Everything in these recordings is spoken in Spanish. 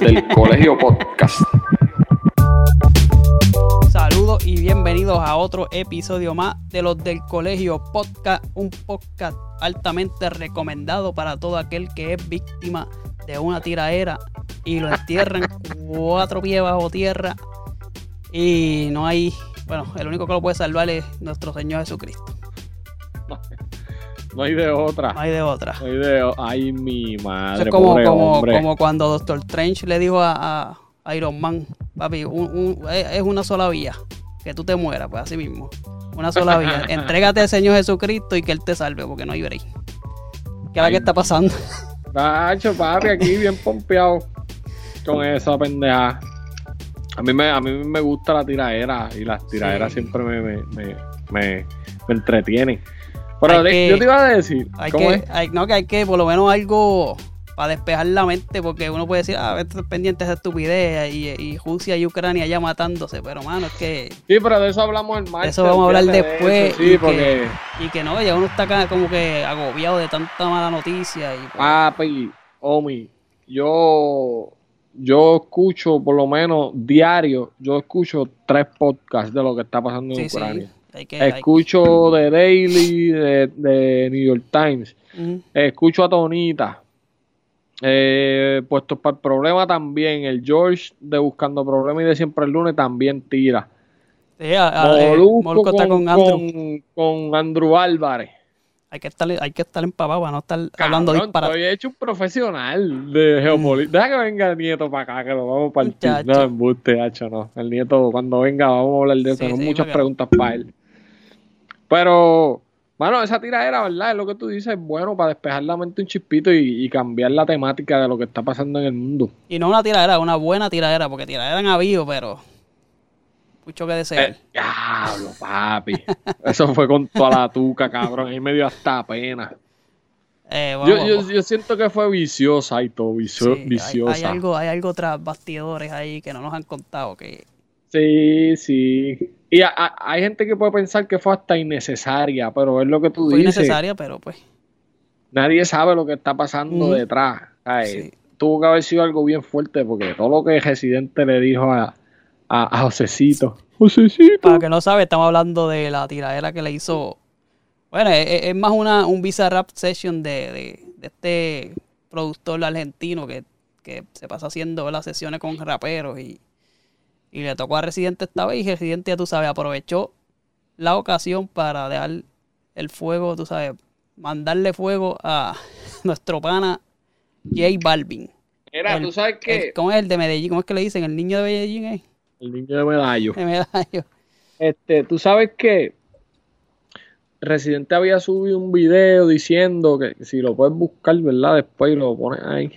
del Colegio Podcast. Saludos y bienvenidos a otro episodio más de los del Colegio Podcast, un podcast altamente recomendado para todo aquel que es víctima de una tiraera y lo entierran cuatro pies bajo tierra y no hay, bueno, el único que lo puede salvar es nuestro Señor Jesucristo. No hay de otra. No hay de otra. No hay de Ay, mi madre. Eso es como, pobre como, hombre. como cuando Doctor Strange le dijo a, a Iron Man, papi, un- un- es una sola vía, que tú te mueras, pues así mismo. Una sola vía. Entrégate al Señor Jesucristo y que Él te salve, porque no hay break. ¿Qué es lo que está pasando? Tacho, papi, aquí bien pompeado con esa pendeja. A mí me, a mí me gusta la tiraera y las tiraderas Sí. siempre me, me, me, me- me entretienen. Pero que- yo te iba a decir, Hay ¿cómo que, es? hay- no, que hay que por lo menos algo para despejar la mente, porque uno puede decir, ah, esto es pendiente de esa estupidez y, y Rusia y Ucrania ya matándose, pero mano, es que Sí, pero de eso hablamos en marcha. eso vamos a hablar después. eso, y, Sí, que, porque, y que no, ya uno está acá como que agobiado de tanta mala noticia. Y, pues, papi, Omi, yo, yo escucho por lo menos diario, yo escucho tres podcasts de lo que está pasando en sí, Ucrania. sí, hay que... hay- Escucho de Daily, de, de New York Times. Escucho a Tonita. Eh, puestos para el problema también. El George de Buscando Problemas y de Siempre el Lunes también tira. Sí, a- eh, Molusco Molusco está con Andrew. con- con Andrew Álvarez. Hay que estar, hay que estar empapado para no estar hablando disparate. Estoy hecho un profesional de geopolítica. Deja que venga el nieto para acá, que lo vamos a partir. Muchacho. No, embuste, hacho, no. El nieto, cuando venga, vamos a hablar de eso. Sí, muchas preguntas para él. Pero, bueno, esa tiradera, ¿verdad? Es lo que tú dices, es bueno para despejar la mente un chispito y, y cambiar la temática de lo que está pasando en el mundo. Y no una tiradera, una buena tiradera, porque tiradera han habido, pero mucho que desear. Eh, diablo, papi. Eso fue con toda la tuca, cabrón. Ahí me dio hasta pena. Eh, Yo, bueno, yo, yo siento que fue viciosa y todo, vicio- sí, hay- viciosa. Hay, algo, hay algo tras bastidores ahí que no nos han contado. que Sí, sí. Y a- a- hay gente que puede pensar que fue hasta innecesaria, pero es lo que tú fue dices. innecesaria, pero pues. Nadie sabe lo que está pasando detrás. Sí. Tuvo que haber sido algo bien fuerte porque todo lo que el residente le dijo a, a, a Josecito. Josecito. Para que no sabe, estamos hablando de la tiradera que le hizo. Bueno, es, es más una, un Visa Rap Session de, de, de este productor argentino que, que se pasa haciendo las sesiones con raperos y, y le tocó a Residente esta vez y Residente, ya tú sabes, aprovechó la ocasión para dejar el fuego, tú sabes, mandarle fuego a nuestro pana J Balvin. Mira, el- tú sabes El- que ¿Cómo es el de Medellín? ¿Cómo es que le dicen? ¿El niño de Medellín es? el niño de medallo. El medallo. Este, tú sabes que Residente había subido un video diciendo que si lo puedes buscar, ¿verdad? Después lo pones ahí.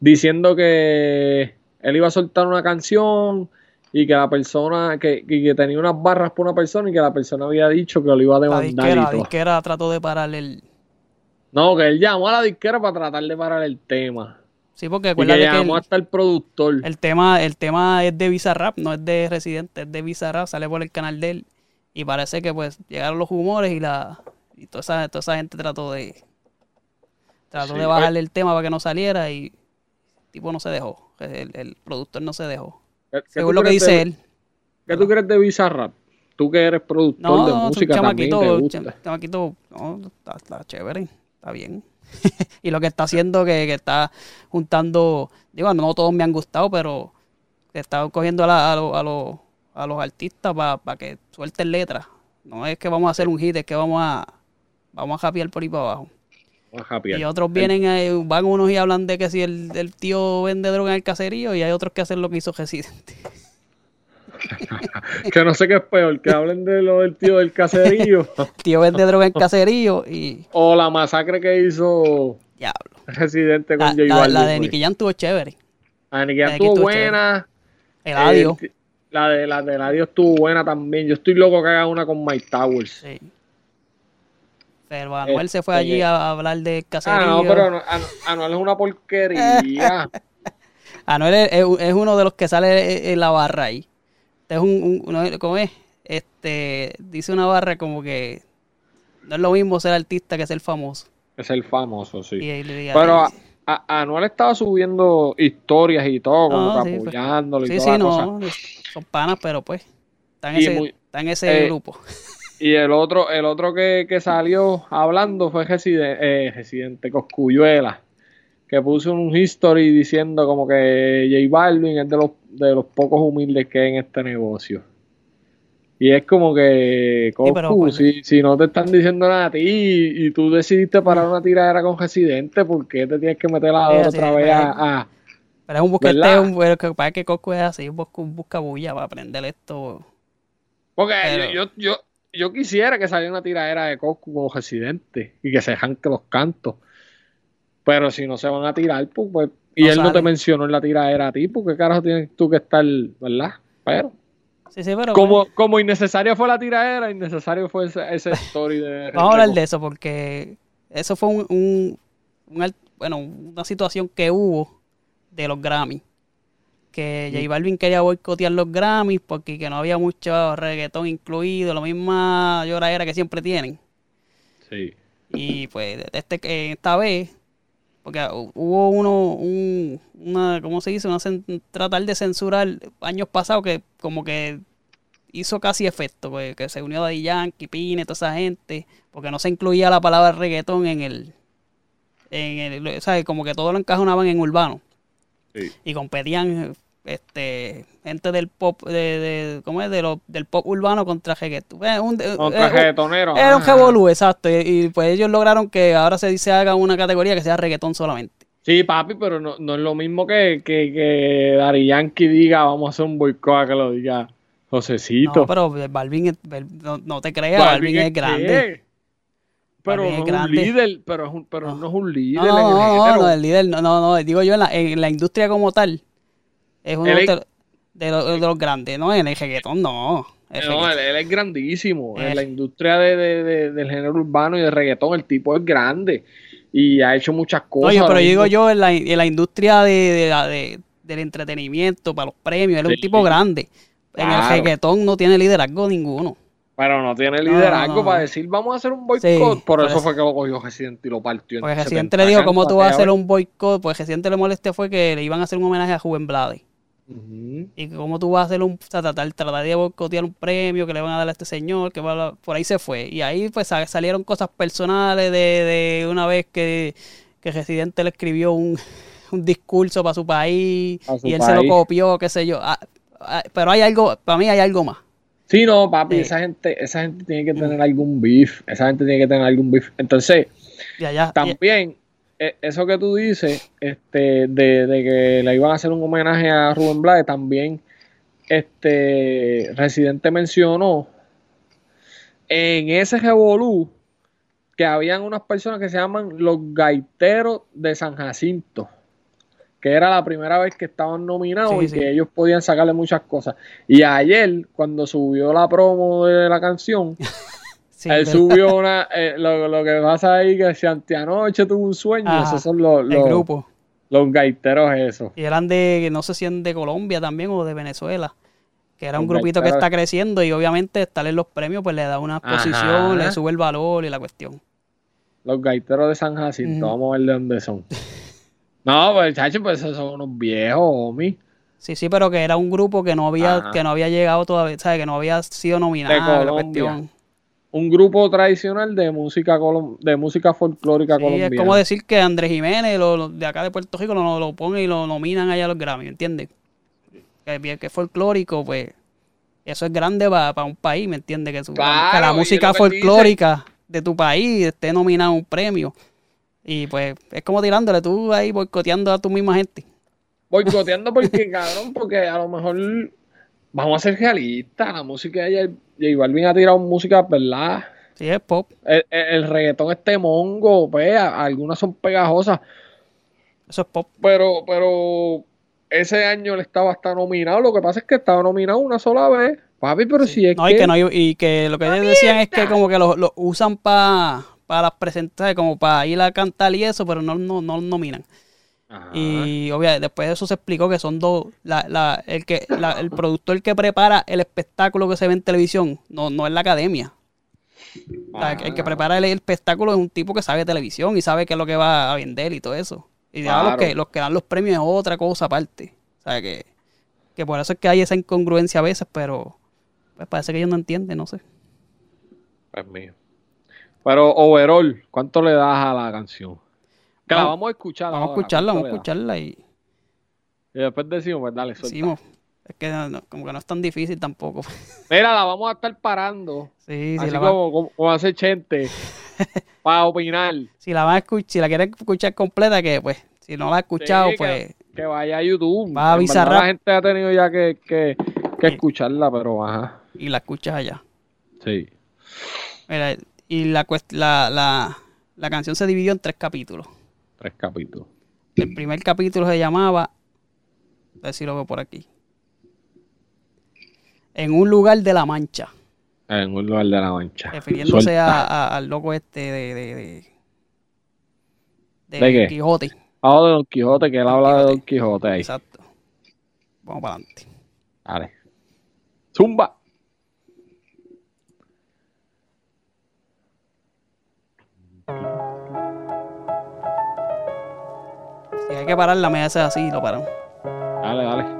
Diciendo que él iba a soltar una canción y que la persona, que, que- tenía unas barras por una persona y que la persona había dicho que lo iba a La demandar disquera, y la todo. disquera trató de pararle el... No, que él llamó a la disquera para tratar de parar el tema. Sí, porque Y que llamó el, hasta el productor. el tema, el tema es de Bizarrap, no es de Residente, es de Bizarrap, sale por el canal de él. Y parece que pues llegaron los humores y la y toda esa, toda esa gente trató de trató Sí, de bajarle el tema para que no saliera y el tipo no se dejó. El, el productor no se dejó. ¿Qué- qué tú Según lo que dice de- él. ¿Qué tú crees de Bizarrap? Tú que eres productor No, de no, música también chamaquito, te gusta. cham- chamaquito, no, está, está chévere, está bien. y lo que está haciendo que, que está juntando, digo, no todos me han gustado, pero está cogiendo a, la- a, lo- a los- a los artistas para que suelten letras. No es que vamos a hacer un hit, es que vamos a vamos a japear por ahí para abajo. Y otros vienen, eh, van unos y hablan de que si el, el tío vende droga en el caserío y hay otros que hacen lo que hizo Residente. Que no sé qué es peor, que hablen de lo del tío del caserío El tío vende droga en el caserío y o la masacre que hizo diablo. Residente con La, J la- la de pues. Nicky estuvo chévere. La de Nicky Nicky estuvo buena. El audio. Eh, la de la de Eladio estuvo buena también. Yo estoy loco que haga una con Mike Towers. Sí. Pero Anuel se fue Este- allí a, a hablar de caserío. Ah, no, pero Anu- Anu- Anuel es una porquería. Anuel es, es- uno de los que sale en la barra ahí. Este es un, un- ¿cómo es? Este, dice una barra como que no es lo mismo ser artista que ser famoso. es el famoso, sí. Y, y- y- Pero a, a- Anuel estaba subiendo historias y todo, como No, sí, pues. apoyándolo y Sí, toda sí, la cosa. no. Son panas, pero pues. Está en ese, muy- está en ese eh, grupo. Y el otro, el otro que, que salió hablando fue Residen- eh, Residente Coscuyuela, que puso un history diciendo como que J Balvin es de los, de los pocos humildes que hay en este negocio. Y es como que, Coscu, pero, pues, si, si no te están diciendo nada a ti y, y tú decidiste parar una tiradera con Residente, ¿por qué te tienes que meter a Sí, otra vez a, a- Pero es un busquete, ¿verdad? un, pero que pasa que Coscu es así, busca, busca bulla para aprender esto. Porque Pero- yo, yo, yo, yo quisiera que saliera una tiradera de Coscu como residente y que se janque los cantos. Pero si no se van a tirar, pues, pues- y No él no te mencionó en la tiradera a ti, porque carajo tienes tú que estar, ¿verdad? Pero, Sí, sí, pero. como, como innecesaria fue la tiradera, innecesario fue ese, ese story de. Vamos a hablar de eso porque eso fue un, un- un al- bueno, una situación que hubo de los Grammys. Que J Balvin quería boicotear los Grammys porque que no había mucho reggaetón incluido, la misma lloradera que siempre tienen. Sí. Y pues este, esta vez, porque hu- hubo uno, un, una, ¿cómo se dice? Una tratar de censurar años pasados que como que hizo casi efecto, pues, que se unió Daddy Yankee, Pine, toda esa gente, porque no se incluía la palabra reggaetón en el, en el, sea, como que todo lo encajonaban en urbano Sí. y competían este gente del pop de, de ¿cómo es? De lo- del pop urbano contra reggaetón. Eh, un- eh, Contra eh, reggaetonero. era un revolú, exacto. Y, y, pues ellos lograron que ahora se, se haga una categoría que sea reggaetón solamente. Sí, papi, pero no, no es lo mismo que, que, que Daddy Yankee diga, vamos a hacer un boicot a que lo diga Josecito. No, pero Balvin, es- Bal- no, no te creas, Balvin, es grande. Pero no es un líder, pero, es un, pero no es un líder No, en el no, no, no, el líder, no, no, no, digo yo en la, en la industria como tal, es uno de, los- de los, de los grandes, no, en el reggaetón no. El No, reggaetón- él, él es grandísimo. En la industria de, de- de- del género urbano y del reggaetón, el tipo es grande. Y ha hecho muchas no, cosas. yo, pero digo yo en la, en la industria de, del entretenimiento, para los premios, él es un tipo grande. En el reggaetón no tiene liderazgo ninguno. Pero no tiene liderazgo no, no. para decir, vamos a hacer un boicot. Sí, por eso fue que lo cogió Residente y lo partió. 70 Residente le dijo, ¿cómo tú vas a hacer un boicot? Pues Residente le molesté fue que le iban a hacer un homenaje a Juven Blade. Ujú. Y que cómo tú vas a hacer un, tratar, tratar de boicotear un premio que le van a dar a este señor, que va a- por ahí se fue. Y ahí pues sa- salieron cosas personales de, de una vez que, que Residente le escribió un, un discurso para su país su y él se lo copió, qué sé yo. Ah, ah, pero hay algo, para mí hay algo más. Sí, no, papi, esa gente, esa gente tiene que tener algún beef. Esa gente tiene que tener algún beef. Entonces, también, eh, eso que tú dices, este, de, de que le iban a hacer un homenaje a Rubén Blades, también, este, Residente mencionó en ese revolú que habían unas personas que se llaman los gaiteros de San Jacinto, que era la primera vez que estaban nominados Sí, y sí. que ellos podían sacarle muchas cosas. Y ayer, cuando subió la promo de la canción, sí, él subió una, eh, lo, lo que pasa ahí que si anteanoche tuvo un sueño, Ajá, esos son los, los, grupo. los gaiteros esos. Y eran de, no sé si eran de Colombia también o de Venezuela. Que era un grupito que está creciendo y obviamente estar en los premios pues le da una Ajá. exposición, le sube el valor y la cuestión. Los gaiteros de San Jacinto, vamos a ver de dónde son. No, pues chacho, pues esos son unos viejos, homie. Sí, sí, pero que era un grupo que no había, Ajá. que no había llegado todavía, ¿sabes? Que no había sido De nominado. la Colombia. cuestión. Un grupo tradicional de música de música folclórica Sí, colombiana. es como decir que Andrés Jiménez, lo, lo de acá de Puerto Rico, lo, lo ponen y lo nominan allá a los Grammy, ¿entiendes? Que, que es folclórico, pues eso es grande para un país, ¿me entiendes? Que, Claro, que la música folclórica de tu país esté nominada a un premio. Y pues es como tirándole tú ahí boicoteando a tu misma gente. Boicoteando porque, cabrón, porque a lo mejor vamos a ser realistas. La música de J J Balvin ha tirado música, ¿verdad? Sí, es pop. El, el- el reggaetón este mongo, pues, algunas son pegajosas, Eso es pop. pero, pero ese año él estaba hasta nominado. Lo que pasa es que estaba nominado una sola vez. Papi, pero si es No, que... y que no, y que lo que ellos decían es que como que lo, lo usan para para las presentaciones, como para ir a cantar y eso, pero no, no, no nominan. Ajá. Y obviamente después de eso se explicó que son dos, la, la, el que la- el productor que prepara el espectáculo que se ve en televisión, no, no es la academia. O sea, el que Ah. prepara el, el espectáculo es un tipo que sabe televisión y sabe qué es lo que va a vender y todo eso. Y ya los Claro. que, los que dan los premios es otra cosa aparte. O sea, que, que por eso es que hay esa incongruencia a veces, pero pues parece que ellos no entienden, no sé. Pues mío. Pero overall, ¿cuánto le das a la canción? Que la Vamos- vamos a escuchar. Vamos a escucharla, ¿cuánto vamos a escucharla y Y después decimos, pues dale, decimos. Es que no- como que no es tan difícil tampoco. Mira, la vamos a estar parando. Sí, así la, van, como, como, como hace Chente. para opinar. si la van a escuchar, si la quieren escuchar completa, que pues, si no la ha escuchado, Sí, pues, Que vaya a YouTube. Va a verdad, La gente ha tenido ya que, que, que Sí. escucharla, pero ajá. y la escuchas allá. Sí. Mira, y la, la, la, la canción se dividió en tres capítulos. Tres capítulos. El primer capítulo se llamaba, a ver si lo veo por aquí, En un lugar de la Mancha, En un lugar de la mancha. refiriéndose a- a- al loco este de, de, de, de. Quijote. Ah, de Don Quijote, que él Don habla de. Don Quijote ahí. Exacto. Vamos para adelante. Dale. Zumba. Si hay que pararla, me hace así y lo paramos. Dale, dale.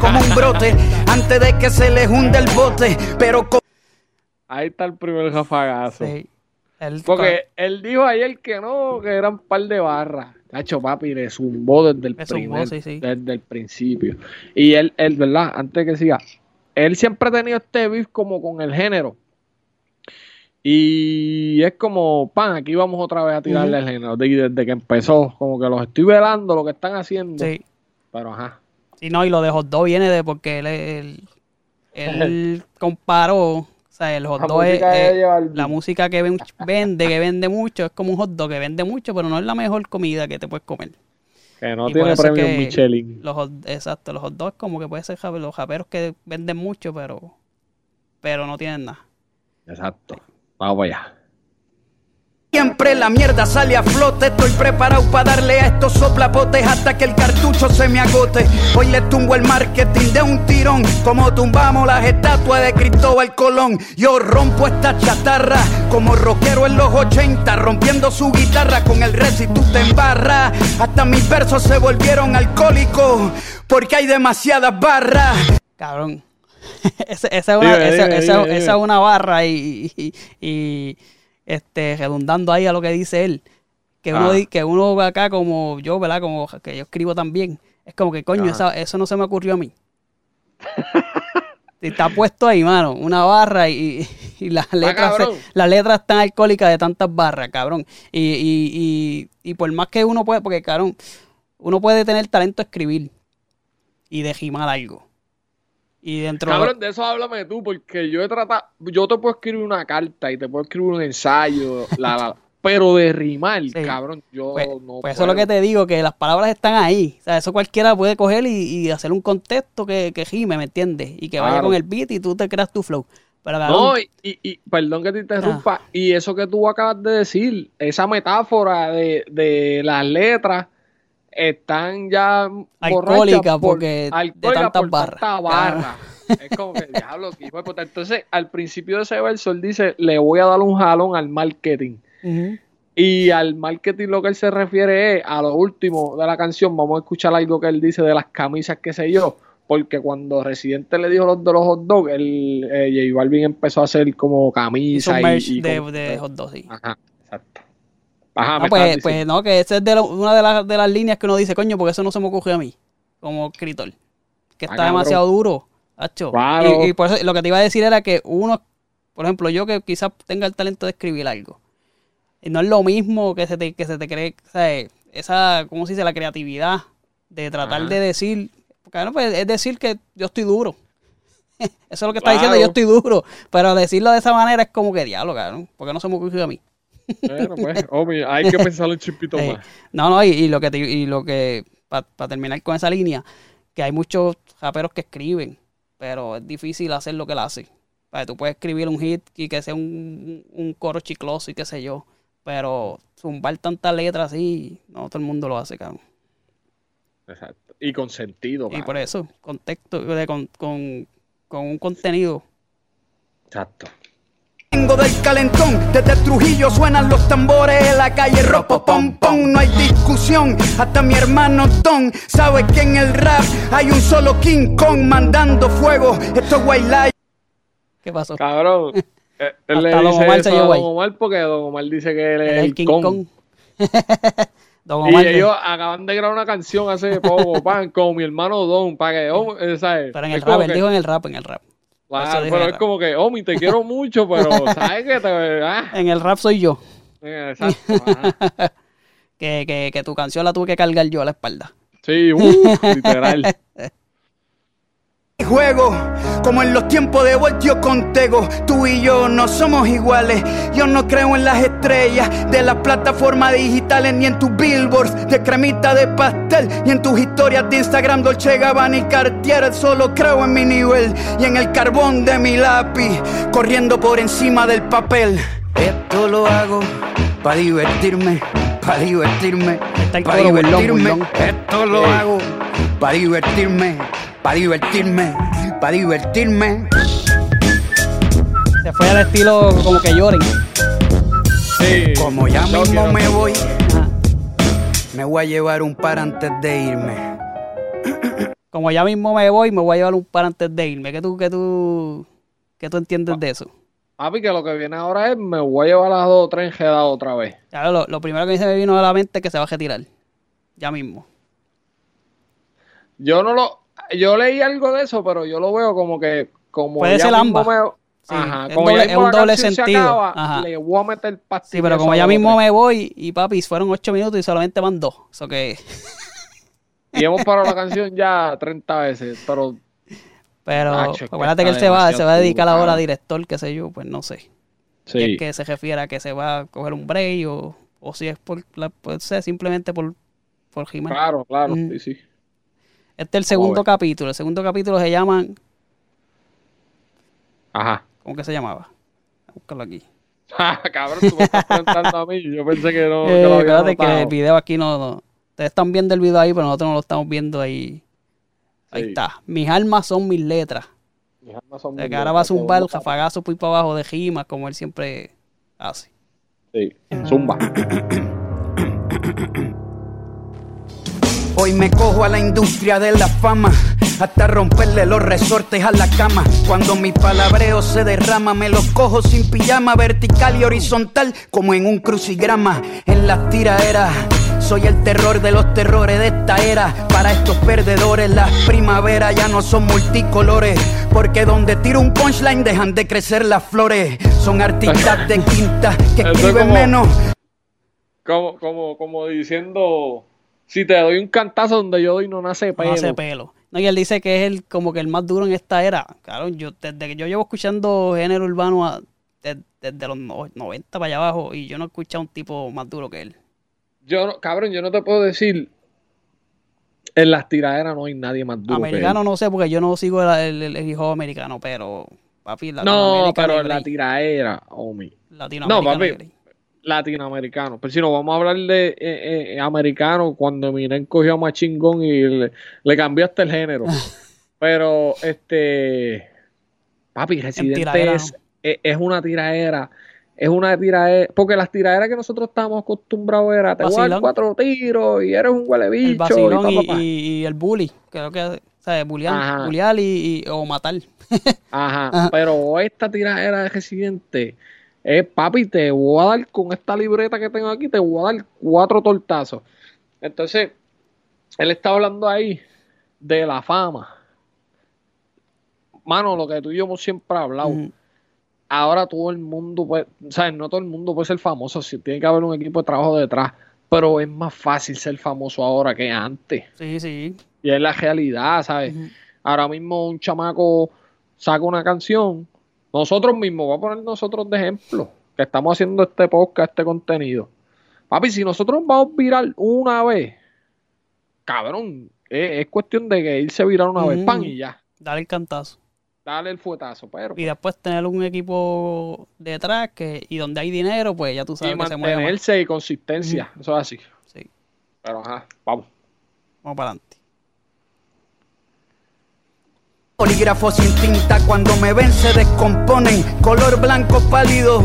como un brote, antes de que se les hunde el bote, pero con Ahí está el primer jafagazo. Sí. Porque él dijo ayer que no, que eran un par de barras. Cacho, papi, le zumbó desde el, zumbó, sí, sí. desde el principio. Y él, él, ¿verdad? Antes que siga, él siempre ha tenido este beef como con el género. Y es como, pan, aquí vamos otra vez a tirarle Ujú. al género. de- desde que empezó, como que los estoy velando lo que están haciendo. Sí. Pero ajá. Sí, no, y lo de hot dog viene de porque él, él, él comparó, o sea, el hot La dog es, música de es- la música que ven- vende, que vende mucho, es como un hot dog que vende mucho, pero no es la mejor comida que te puedes comer. Que no Y tiene premio Michelin. Los hot- exacto, los hot dogs como que puede ser los japeros que venden mucho, pero, pero no tienen nada. Exacto. Vamos para allá. Siempre la mierda sale a flote, estoy preparado para darle a estos soplapotes hasta que el cartucho se me agote. Hoy le tumbo el marketing de un tirón, como tumbamos las estatuas de Cristóbal Colón. Yo rompo esta chatarra como rockero en los 80, rompiendo su guitarra con el tú te embarras. Hasta mis versos se volvieron alcohólicos porque hay demasiadas barras. Cabrón. esa, esa es una, Dime, esa- dime, esa- dime, esa dime. es una barra y, y, y, este, redundando ahí a lo que dice él. Que uno, Ah. que uno acá como yo, ¿verdad? Como que yo escribo también. Es como que, coño, esa- eso no se me ocurrió a mí. Está puesto ahí, mano, una barra y, y las letras las letras están alcohólicas de tantas barras, cabrón. Y, y, y, y por más que uno puede, porque cabrón, uno puede tener talento de escribir y de rimar algo. Y dentro Cabrón, de eso háblame tú, porque yo he tratado, yo te puedo escribir una carta y te puedo escribir un ensayo, la, la- pero de rimar, Sí. cabrón, yo Pues, no pues eso es lo que te digo, que las palabras están ahí. O sea, eso cualquiera puede coger y, y hacer un contexto que, que gime, ¿me entiendes? Y que vaya con el beat y tú te creas tu flow. Pero No, y, y- y- perdón que te interrumpa, Ah. y eso que tú acabas de decir, esa metáfora de, de las letras están ya Alcohólica borrachas por- porque de tantas por barras. tanta barra. Es como que, diablo. Entonces, al principio de ese verso, él dice, le voy a dar un jalón al marketing. Y al marketing lo que él se refiere es a lo último de la canción. Vamos a escuchar algo que él dice de las camisas, qué sé yo. Porque cuando Residente le dijo los de los hot dogs, el, eh, J Balvin empezó a hacer como camisas y, de, como- de hot dog, sí. Ajá, exacto. Ajá, No, me pues, pues no, que esa es de una de, las de las líneas que uno dice, coño, porque eso no se me ocurrió a mí, como escritor. Que Ah, está demasiado duro, hacho. Claro. Y, y por eso lo que te iba a decir era que uno, por ejemplo, yo que quizás tenga el talento de escribir algo, y no es lo mismo que se te, que se te cree, o sea, esa, ¿cómo se dice? La creatividad de tratar Ajá. de decir, porque bueno, pues, es decir que yo estoy duro. Eso es lo que está Claro. diciendo, yo estoy duro. Pero decirlo de esa manera es como que diablo, cabrón. Porque no se me ocurrió a mí. Bueno, pues, homie, hay que pensarlo un chispito Sí. más. No, no, y, y lo que, te- y lo que para terminar con esa línea, que hay muchos raperos que escriben, pero es difícil hacer lo que él hace. O sea, tú puedes escribir un hit y que sea un, un coro chicloso y qué sé yo, pero zumbar tantas letras así, no todo el mundo lo hace, cabrón. Exacto. Y con sentido, Y cabrón. por eso, contexto, con, con, con un contenido. Exacto. Vengo del calentón, desde Trujillo suenan los tambores en la calle ropo pom pom, no hay discusión, hasta mi hermano Tom sabe que en el rap hay un solo King Kong mandando fuego, esto es White Light. ¿Qué pasó? Cabrón. eh, Él le Don dice Omar se eso a Don. Omar porque Don Omar dice que él es el el King Kong. Kong. Don Y Omar de- ellos acaban de grabar una canción hace poco, pan, con mi hermano Don, para que, oh, eh, ¿sabes? pero en el rap, él que- dijo en el rap, en el rap. Claro, pero es como que, Omi, te quiero mucho, pero ¿sabes qué? Te, ah, En el rap soy yo. eh, exacto. Que, que, que tu canción la tuve que cargar yo a la espalda. Sí, uh, literal. Juego como en los tiempos de Voltio Contego, tú y yo no somos iguales. Yo no creo en las estrellas de las plataformas digitales, ni en tus billboards de cremita de pastel, ni en tus historias de Instagram, Dolce Gabbana y Cartier. Solo creo en mi nivel y en el carbón de mi lápiz, corriendo por encima del papel. Esto lo hago para divertirme, para divertirme, para divertirme. Esto lo hago para divertirme, para divertirme, para divertirme. Se fue al estilo como que lloren. Sí. Como ya No mismo quiero- me voy, Ajá. me voy a llevar un par antes de irme. Como ya mismo me voy, me voy a llevar un par antes de irme. ¿Qué tú, qué tú, qué tú entiendes de eso? Papi, que lo que viene ahora es, me voy a llevar las dos o tres enjedadas otra vez. Claro, lo, lo primero que se me vino a la mente es que se va a retirar. Ya mismo. Yo no lo, yo leí algo de eso, pero yo lo veo como que, como Puede ser ambas. me- Sí, Ajá, es como doble- es un doble canción se sentido. acaba, Ajá. le voy a meter Sí, pero como ya mismo me voy y papi, fueron ocho minutos y solamente van dos. Eso que. Y hemos parado la canción ya 30 veces, pero Pero Nacho, es que acuérdate que él se va, se va a dedicar ahora a director, qué sé yo, pues no sé. Si sí. es que se refiere a que se va a coger un break o, o si es por la, pues, simplemente por, por He-Man. Claro, claro, Mm. sí, sí. Este es el segundo capítulo. El segundo capítulo se llama. Ajá. ¿Cómo que se llamaba? A buscarlo aquí. Cabrón, tú me estás preguntando a mí. Yo pensé que no. Eh, que lo había espérate que el video aquí no, no- Ustedes están viendo el video ahí, pero nosotros no lo estamos viendo ahí. Ahí Sí. está. Mis almas son mis letras. Mis almas son O sea, muy que ahora va a zumbar el jafagazo por ahí para abajo de rimas, como él siempre hace. Sí, zumba. Hoy me cojo a la industria de la fama, hasta romperle los resortes a la cama. Cuando mi palabreo se derrama, me los cojo sin pijama, vertical y horizontal, como en un crucigrama. En las tiraderas, soy el terror de los terrores de esta era. Para estos perdedores, las primaveras ya no son multicolores, porque donde tiro un punchline dejan de crecer las flores. Son artistas de quinta que escriben como- menos. Como, como, como diciendo. Si te doy un cantazo donde yo doy no nace No pelo. hace pelo. No, y él dice que es el, como que el más duro en esta era. Claro, yo, desde que yo llevo escuchando género urbano a- desde los no- 90 para allá abajo, y yo no he escuchado un tipo más duro que él. Yo no, cabrón, yo no te puedo decir. En las tiraderas no hay nadie más duro. que él. Americano no sé, porque yo no sigo el, el, el hijo americano, pero papi, No, pero no en la tiraera, homie. No, papi. Latinoamericano. Pero si no vamos a hablar de eh, eh, americano, cuando Eminem cogió a Machingón y le, le cambió hasta el género. Pero, este. Papi, Residente es, es, es una tiraera. Es una tiraera. Porque las tiraderas que nosotros estábamos acostumbrados era: te voy a dar Vacilón. cuatro tiros y eres un huele bicho. El vacilón y, y, pa, pa, pa. y- y el bully, creo que. Bullear, Ajá. bullear y, y- o matar. Ajá, Ajá. pero esta tiradera de Residente es, papi, te voy a dar con esta libreta que tengo aquí, te voy a dar cuatro tortazos. Entonces, él está hablando ahí de la fama. Mano, lo que tú y yo hemos siempre hablado. Ahora todo el mundo puede, ¿sabes? No todo el mundo puede ser famoso, si tiene que haber un equipo de trabajo detrás, pero es más fácil ser famoso ahora que antes. Sí, sí. Y es la realidad, ¿sabes? Ahora mismo un chamaco saca una canción, nosotros mismos, voy a poner nosotros de ejemplo, que estamos haciendo este podcast, este contenido. Papi, si nosotros vamos a virar una vez, cabrón, es, es cuestión de que irse a virar una vez, pan y ya. Dale el cantazo. Dale el fuetazo, pero. Y después tener un equipo detrás que, y donde hay dinero, pues ya tú Y sabes que se mueve. mantenerse y consistencia, eso es así. Sí, Pero ajá, vamos. vamos para adelante. Polígrafo sin tinta cuando me ven se descomponen, color blanco pálido.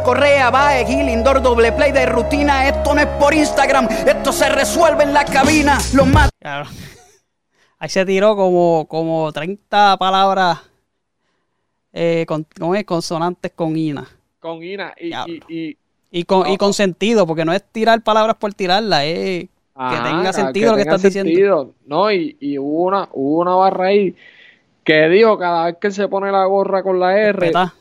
Correa, Bae, Gil, Indoor, doble play de rutina Esto no es por Instagram, esto se resuelve en la cabina Los más Claro. Ahí se tiró como, como 30 palabras eh, con, ¿cómo es? consonantes con INA. Con Ina y, y, y- Y con, y No. con sentido, porque no es tirar palabras por tirarlas, es que Ajá, tenga que sentido lo que estás diciendo. sentido. No, y, y hubo una, hubo una barra ahí que dijo cada vez que él se pone la gorra con la R, Respetá.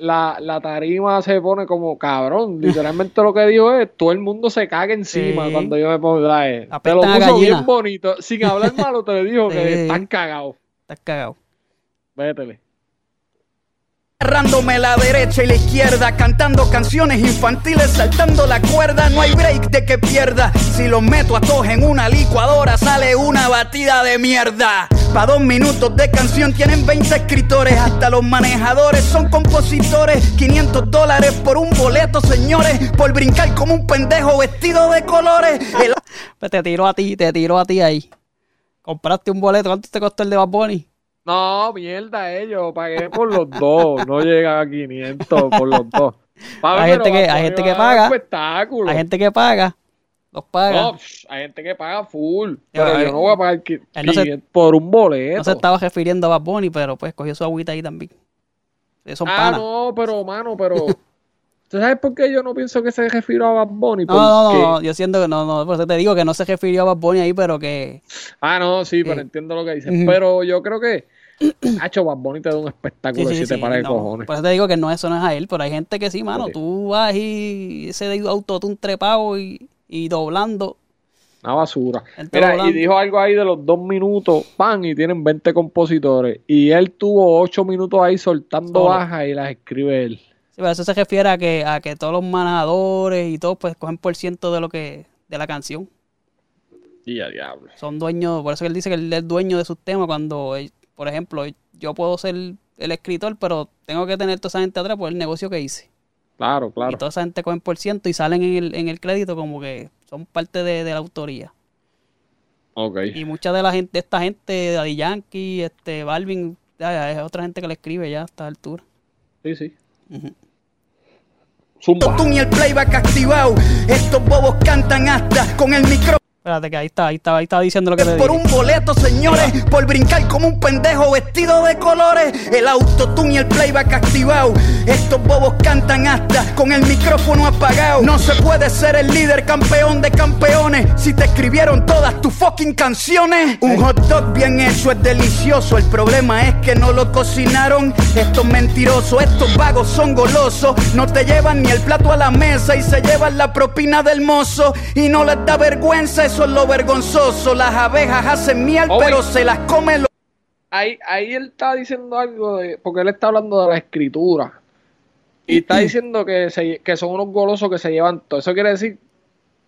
La, la tarima se pone como cabrón. Literalmente lo que dijo es, todo el mundo se caga encima Sí. cuando yo me pongo la R. Te lo puso bien bonito. Sin hablar malo te dijo Sí. que están cagados. Estás cagado. Vétele. Agarrándome la derecha y la izquierda Cantando canciones infantiles saltando la cuerda. No hay break de que pierda. Si los meto a todos en una licuadora Sale una batida de mierda. Pa' dos minutos de canción tienen 20 escritores. Hasta los manejadores son compositores. 500 dólares por un boleto, señores. Por brincar como un pendejo vestido de colores. Te tiró a ti, te tiró a ti ahí. Compraste un boleto, ¿cuánto te costó el de Bad Bunny? No, mierda, ellos pagué por los dos. No llega a 500 por los dos. Hay gente que- hay gente que paga. Hay gente que paga, los paga. No, hay gente que paga full. Pero eh, yo no voy a pagar qui- él no se- 500 por un boleto. no se estaba refiriendo a Bad Bunny, pero pues cogió su agüita ahí también. Son ah, panas. no, pero, mano, pero. ¿Tú sabes por qué yo no pienso que se refiere a Bad Bunny? No, no, no, yo siento que no, no, por eso te digo que no se refirió a Bad Bunny ahí, pero que Ah, no, sí, pero Sí. entiendo lo que dices. Pero yo creo que. Hacho, Bad Bunny te da un espectáculo sí, si te sí, para de no. cojones. Por eso te digo que no, eso no es a él, pero hay gente que sí, mano, tú vas y ese de autotune trepado y, y doblando. Una basura. Mira, y dijo algo ahí de los dos minutos, pan, y tienen 20 compositores. Y él tuvo 8 minutos ahí soltando bajas y las escribe él. Sí, pero eso se refiere a que, a que todos los manejadores y todo, pues cogen por ciento de lo que, de la canción. Y a diablo. Son dueños, por eso que él dice que él es dueño de sus temas cuando, él- por ejemplo, yo puedo ser el escritor, pero tengo que tener toda esa gente atrás por el negocio que hice. Claro, Y claro. toda esa gente cogen por ciento y salen en el, en el crédito como que son parte de, de la autoría. Ok. Y mucha de la gente, de esta gente, Daddy Yankee, este, Balvin, ya, es otra gente que le escribe ya a esta altura. Sí, sí. Ujú. Zumba. tú y el playback activado Estos bobos cantan hasta con el micrófono Espérate que ahí está, ahí está, ahí está diciendo lo que te por un boleto, señores, por brincar como un pendejo vestido de colores. El autotune y el playback activado. Estos bobos cantan hasta con el micrófono apagado. No se puede ser el líder campeón de campeones si te escribieron todas tus fucking canciones. Un hot dog bien hecho es delicioso. El problema es que no lo cocinaron. Estos mentirosos, estos vagos son golosos. No te llevan ni el plato a la mesa y se llevan la propina del mozo. Y no les da vergüenza, eso es lo vergonzoso. Las abejas hacen miel, Oh, pero se las come lo Ahí, ahí él está diciendo algo de. Porque él está hablando de la escritura. Y está diciendo que, se- que son unos golosos que se llevan todo. Eso quiere decir.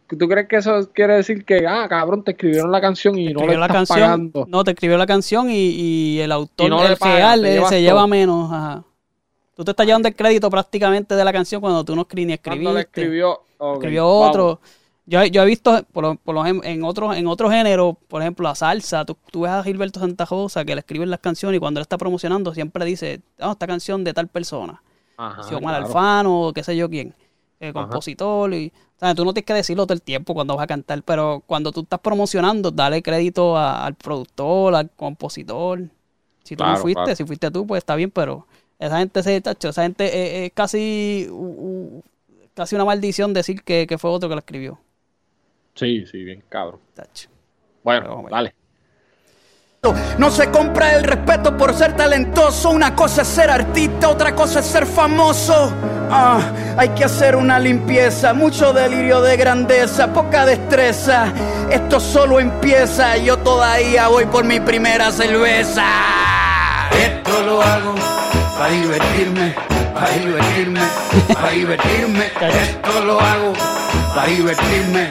¿Tú crees que eso quiere decir que, ah, cabrón, te escribieron la canción y no le estás canción, pagando? no, te escribió la canción y, y el autor, Y no le el real, se todo. lleva menos. Ajá. Tú te estás llevando el crédito prácticamente de la canción cuando tú no escri- ni Cuando escribiste. le escribió. escribió vamos. Yo, yo he visto, por, lo- por lo en otros en otro género, por ejemplo, la salsa, tú, tú ves a Gilberto Santa Rosa que le escriben las canciones y cuando él está promocionando siempre dice, oh, esta canción de tal persona. Ajá, si Omar claro. Alfano, o qué sé yo quién, eh, compositor. Y, ¿sabes? Tú no tienes que decirlo todo el tiempo cuando vas a cantar, pero cuando tú estás promocionando, dale crédito a- al productor, al compositor. Si tú no fuiste, claro. si fuiste tú, pues está bien, pero Esa gente se tacho, esa gente es casi u- u- casi una maldición decir que, que fue otro que lo escribió. Sí, sí, bien cabrón. Tacho. Bueno, dale. No se compra el respeto por ser talentoso. Una cosa es ser artista, otra cosa es ser famoso. Ah, hay que hacer una limpieza, mucho delirio de grandeza, poca destreza. Esto solo empieza, yo todavía voy por mi primera cerveza. Esto lo hago para divertirme, para divertirme, para divertirme. Esto lo hago para divertirme,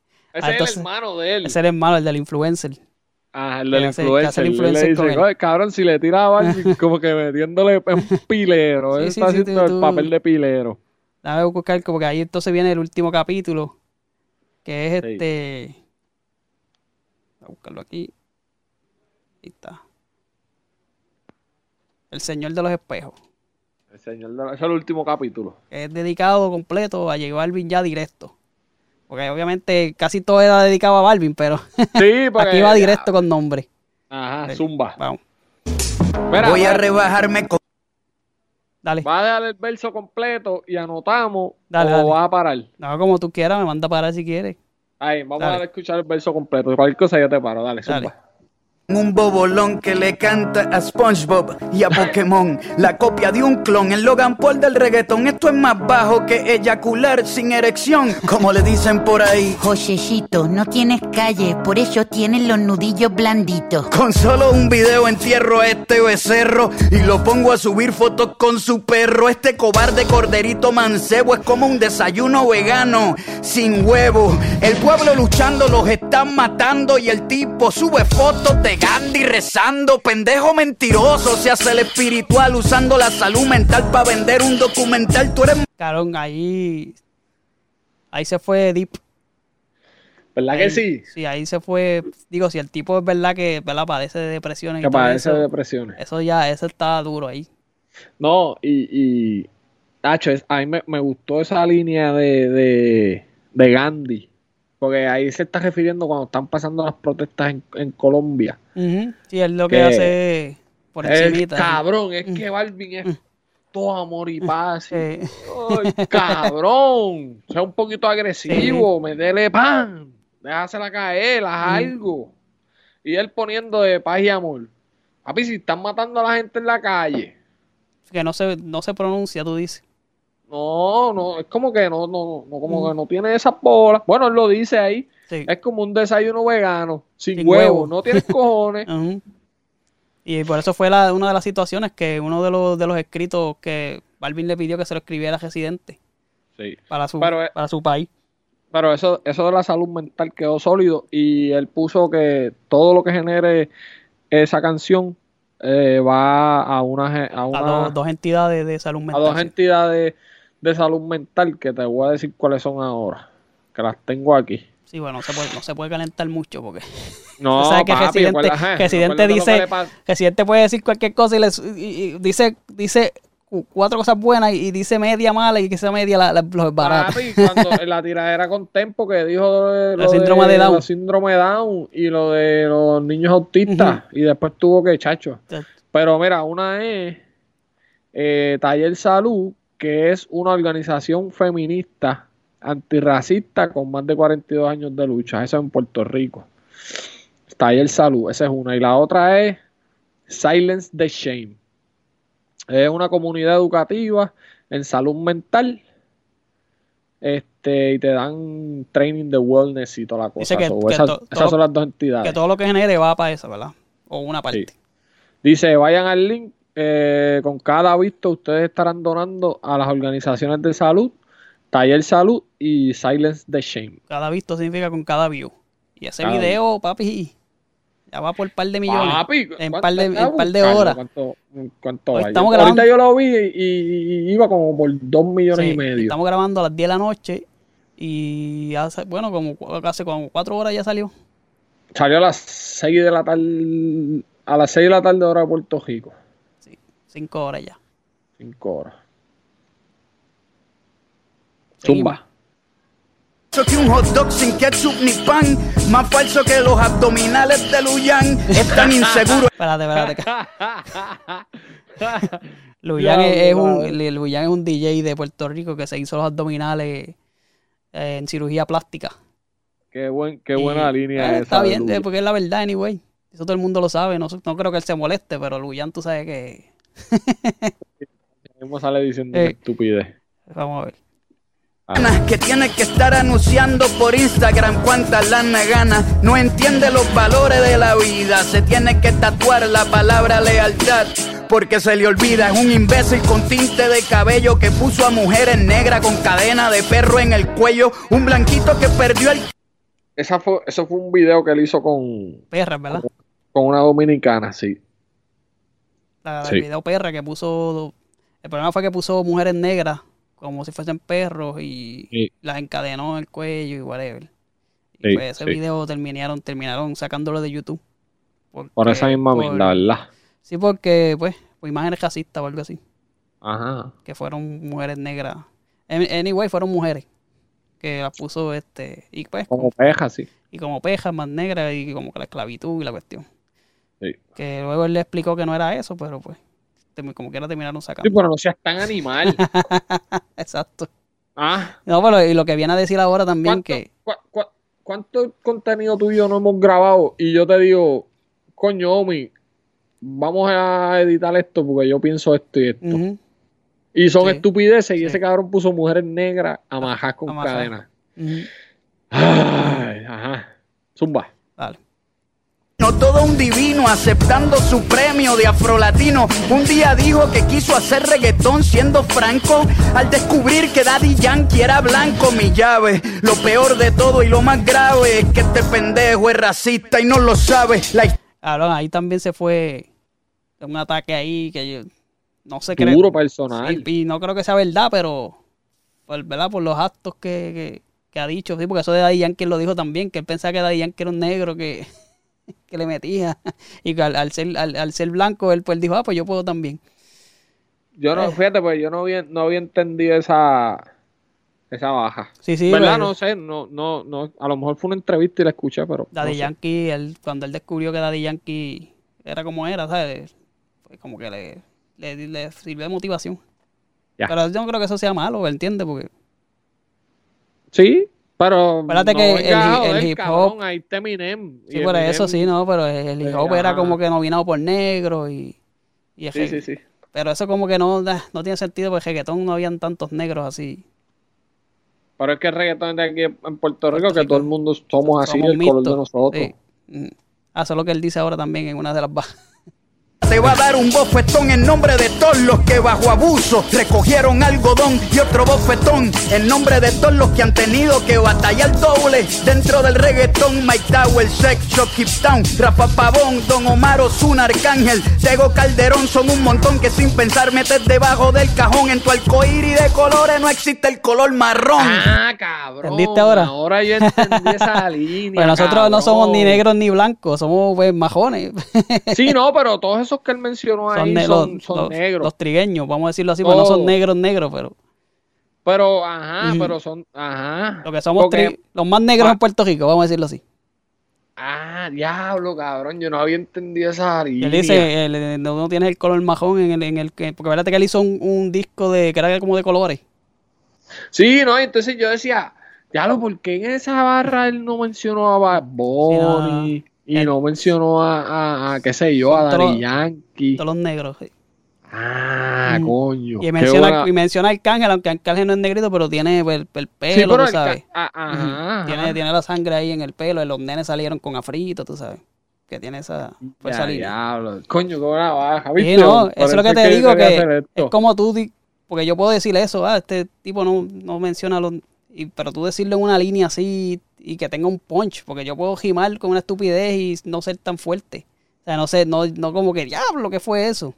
Ese Ah, es el hermano de él. Ese era el malo, el del influencer. Ah, el del influencer. el influencer le dice, con él. "Oye, cabrón, si le tira a Balvin, como que metiéndole un pilero. Sí, Él sí, está sí, haciendo tú- el papel de pilero. Déjame buscar, como que ahí entonces viene el último capítulo. Que es este. Voy a buscarlo aquí. Ahí está. El Señor de los Espejos. El señor de la- Ese es el último capítulo. es dedicado completo a J Balvin ya directo. Porque obviamente casi todo era dedicado a Balvin, pero Sí, porque... aquí va directo con nombre. Ajá, zumba. Vamos, Mira, Voy a rebajarme con... dale. ¿Va a dejar el verso completo y anotamos Dale, o dale. va a parar? No, como tú quieras, me manda a parar si quieres. Ahí, vamos Dale. a escuchar el verso completo. Cualquier cosa yo te paro. Dale, Dale. zumba. Un bobolón que le canta a SpongeBob y a Pokémon. La copia de un clon, el Logan Paul del reggaetón. Esto es más bajo que eyacular sin erección, como le dicen por ahí. Josecito, no tienes calle, por eso tienes los nudillos blanditos. Con solo un video entierro a este becerro y lo pongo a subir fotos con su perro. Este cobarde corderito mancebo es como un desayuno vegano sin huevo. El pueblo luchando los están matando y el tipo sube fotos de Gandhi rezando. Pendejo mentiroso, se hace el espiritual usando la salud mental para vender un documental. Tú eres Carón, ahí. Ahí se fue Deep. ¿Verdad que sí? Sí, ahí se fue. Digo, si el tipo es verdad que ¿verdad? padece de depresiones y Que todo padece eso, de depresiones. eso ya, eso está duro ahí. No, y, y Nacho, es- a mí me, me gustó esa línea de, de, de Gandhi, porque ahí se está refiriendo cuando están pasando las protestas en, en Colombia. Ujú. Sí, es lo que Que- hace por El encimita. ¿sí? cabrón, es que Balvin es todo amor y paz. Ay, cabrón, sea un poquito agresivo, metele pan, déjasela caer, haz algo. Y él poniendo de paz y amor. Papi, si están matando a la gente en la calle, que no se, no se pronuncia, tú dices. No, no, es como que no, no, no, como que no tiene esas bolas. Bueno, él lo dice ahí, Sí. es como un desayuno vegano, sin, Sin huevo, huevo. no tienes cojones. Y por eso fue la, una de las situaciones que uno de los, de los escritos que Balvin le pidió que se lo escribiera a Residente Sí. para su, Pero, eh, para su país. Pero eso, eso de la salud mental quedó sólido y él puso que todo lo que genere esa canción eh, va a una, a A dos, entidades de salud a mental. dos sí. De salud mental que te voy a decir cuáles son ahora, que las tengo aquí. Sí, bueno, no se puede, no se puede calentar mucho porque No, tú sabes que papi, Residente, Residente dice. Residente puede decir cualquier cosa y, le, su- y- y dice, dice cu- cuatro cosas buenas y, dice media mala y que esa media la, la, los barata. Papi, cuando la tiradera con Tempo que dijo lo de, lo El síndrome de Down. lo síndrome de Down y lo de los niños autistas y después tuvo que chacho. Pero mira, una es eh, Taller Salud, que es una organización feminista antirracista con más de 42 años de lucha. Eso en Puerto Rico. Taller Salud, esa es una. Y la otra es Silence the Shame. Es una comunidad educativa en salud mental. Este, y te dan training de wellness y toda la cosa. Dice que- So, que esas, to- esas todo- son las dos entidades. Que todo lo que genere va para eso, ¿verdad? O una parte. Sí. Dice, vayan al link, eh, con cada visto ustedes estarán donando a las organizaciones de salud, Taller Salud y Silence the Shame. Cada visto significa con cada view. Y ese Cada video, papi, Ya va por par de millones. Papi, en ¿cuánto par de, está en par de buscando? horas. ¿Cuánto, cuánto estamos Ahorita grabando- yo lo vi y, iba como por 2 millones Sí, y medio. Estamos grabando a las 10 de la noche y hace, bueno, como hace como 4 horas ya salió. Salió a las 6 de la tarde, a las 6 de la tarde hora de Puerto Rico. 5 horas ya. 5 horas. Zumba. Que un hot dog sin ketchup ni pan, más falso que los abdominales de Luyan, es tan inseguro. Espérate, espérate. Luyan es, es un. Luyan es un DJ de Puerto Rico que se hizo los abdominales eh, en cirugía plástica. Qué, buen, qué Y, buena línea eh, esa. Está bien, Luyan. eh, porque es la verdad, anyway. Eso todo el mundo lo sabe. No, no creo que él se moleste, pero Luyan, tú sabes que. Mismo sale diciendo Eh. una estupidez. Vamos a ver. que tiene que estar anunciando por Instagram cuántas lana gana. No entiende los valores de la vida. Se tiene que tatuar la palabra lealtad. Porque se le olvida, es un imbécil con tinte de cabello que puso a mujeres negras con cadena de perro en el cuello. Un blanquito que perdió el Esa fue, eso fue un video que él hizo con, Perra, ¿verdad? con una dominicana, sí. La, Sí. El video perra que puso. El problema fue que puso mujeres negras como si fuesen perros y Sí. las encadenó en el cuello y whatever. Y Sí, pues ese video terminaron, terminaron sacándolo de YouTube. Porque- Por esa misma por- ¿verdad? Sí, porque, pues, por imágenes racistas o algo así. Ajá. Que fueron mujeres negras. An- Anyway, fueron mujeres. Que las puso este. Y pues, Como peja, sí. y como pejas más negras y como que la esclavitud y la cuestión. Sí. Que luego él le explicó que no era eso, pero pues, como quiera terminaron sacando. Sí, pero no seas tan animal. Exacto. ah, No, pero y lo que viene a decir ahora también ¿cuánto, que cua- cua- ¿Cuánto contenido tú y yo no hemos grabado? Y yo te digo, coño, Omi, vamos a editar esto porque yo pienso esto y esto. Y son Sí. estupideces y ese cabrón puso mujeres negras amajadas con cadenas. ujú, Ay, ajá. Zumba. dale. No todo un divino aceptando su premio de afrolatino. Un día dijo que quiso hacer reggaetón siendo franco. Al descubrir que Daddy Yankee era blanco, mi llave. Lo peor de todo y lo más grave es que este pendejo es racista y no lo sabe. La Cabrón, ahí también se fue un ataque ahí que yo no sé creo. Duro personal. Y, y no creo que sea verdad, pero por, ¿verdad? por los actos que, que, que ha dicho, sí, porque eso de Daddy Yankee lo dijo también, que él pensaba que Daddy Yankee era un negro que, que le metía. Y que al, al ser, al, al ser blanco, él pues dijo, ah, pues yo puedo también. Yo no, Eh. fíjate, pues yo no había, no había entendido esa, esa baja. Sí, sí. ¿Verdad? pero No sé, no, no, no, a lo mejor fue una entrevista y la escuché, pero. Daddy no sé. Yankee, él, cuando él descubrió que Daddy Yankee era como era, ¿sabes? Pues como que le, le, le sirvió de motivación. Ya. Pero yo no creo que eso sea malo, ¿entiendes? Porque Sí, pero. Acuérdate no que el- el joder, hip cabrón, hop- Ahí está Eminem. Sí, por eso sí, no, pero el hip hop era Ajá. como que nominado por negro y, y el Sí, sí, sí. Pero eso como que no, no tiene sentido porque en reggaetón no habían tantos negros así. Pero es que el reggaetón de aquí en Puerto Rico, Puerto que Rico. todo el mundo somos así, Somos del color de nosotros. Sí. Mm. Ah, eso es lo que él dice ahora también en una de las bajas. Te va a dar un bofetón en nombre de todos los que bajo abuso recogieron algodón y otro bofetón en nombre de todos los que han tenido que batallar doble dentro del reggaetón. Mike Tower, Sex Shop, Keep Town, Rafa Pavón, Don Omar Ozuna, Arcángel, Tego Calderón son un montón que sin pensar metes debajo del cajón. En tu arcoíris de colores no existe el color marrón. Ah, cabrón. ¿Entendiste ahora? Ahora yo entendí esa línea. Pues nosotros no somos ni negros ni blancos, somos pues majones. Sí, no, pero todos esos que él mencionó ahí son, los, son los- negros. los trigueños, vamos a decirlo así, porque no son Oh. negros negros, pero Pero, ajá, pero son, ajá. lo que somos Porque- los más negros Ah. en Puerto Rico, vamos a decirlo así. Ah, diablo, cabrón, yo no había entendido esa línea. Él dice, el- el- no, no tienes el color majón en el, en el que, porque verdad que él hizo un, un disco de que era como de colores. Sí, no, entonces yo decía, diablo, ¿por qué en esa barra él no mencionó a Bad Bunny? Y no mencionó a, a, a, qué sé yo, a Daddy Yankee. Todos los negros. sí. Ah, Mm. coño. Y menciona, y menciona a Arcángel, aunque Arcángel no es negrito, pero tiene el, el pelo, Sí, pero tú sabes. ah, ajá. Tiene, ajá. tiene la sangre ahí en el pelo, y los nenes salieron con afrito, tú sabes. Que tiene esa fuerza diablo. Coño, qué buena baja, Sí, ¿viste? no, Por eso es lo que te digo, que es como tú, porque yo puedo decir eso, ah, este tipo no, no menciona a los, Y, pero tú decirlo en una línea así y que tenga un punch, porque yo puedo gimar con una estupidez y no ser tan fuerte. O sea, no sé, no, no como que, diablo, ¿qué fue eso?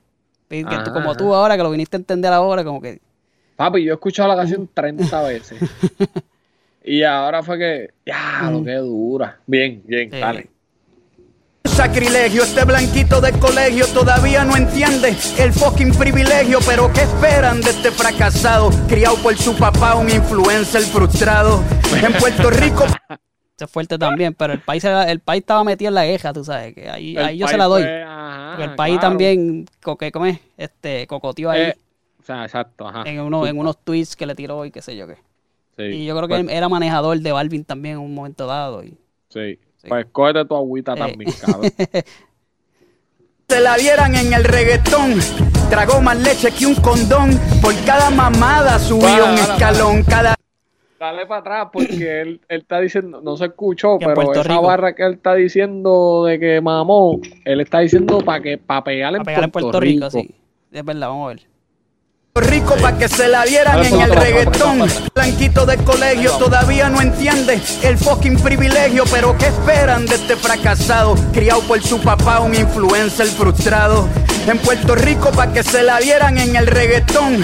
Que tú- como tú ahora, que lo viniste a entender ahora, como que, Papi, yo he escuchado la canción 30 veces. y ahora fue que, ya, lo que dura. Bien, bien, Sí. dale. Sacrilegio, este blanquito de colegio todavía no entiende el fucking privilegio, pero ¿qué esperan de este fracasado? Criado por su papá, un influencer frustrado. En Puerto Rico, se es fuerte también, pero el país, el país estaba metido en la queja, tú sabes, que ahí, ahí yo se la doy. fue- ajá, el país claro. también, coque, ¿cómo es? Este, cocoteó ahí Eh, o sea, exacto, ajá. en, uno, en unos tweets que le tiró y qué sé yo qué. Sí, Y yo creo que pues, él era manejador de Balvin también en un momento dado. Y, Sí. Sí. Pues cógete tu agüita Eh. también, cabrón. se la dieran en el reggaetón. Tragó más leche que un condón. Por cada mamada subió Para, un para, escalón. Cada Dale para atrás porque él, él está diciendo, no se escuchó, pero Puerto esa Rico. barra que él está diciendo de que mamó, él está diciendo para que para pegarle a en pegar en Puerto, Puerto Rico, Rico. sí. Es verdad, vamos a ver. Rico pa' que se la dieran en el para reggaetón. para Blanquito de colegio todavía no entiende el fucking privilegio, pero ¿qué esperan de este fracasado? Criado por su papá, un influencer frustrado. En Puerto Rico pa' que se la dieran en el reggaetón.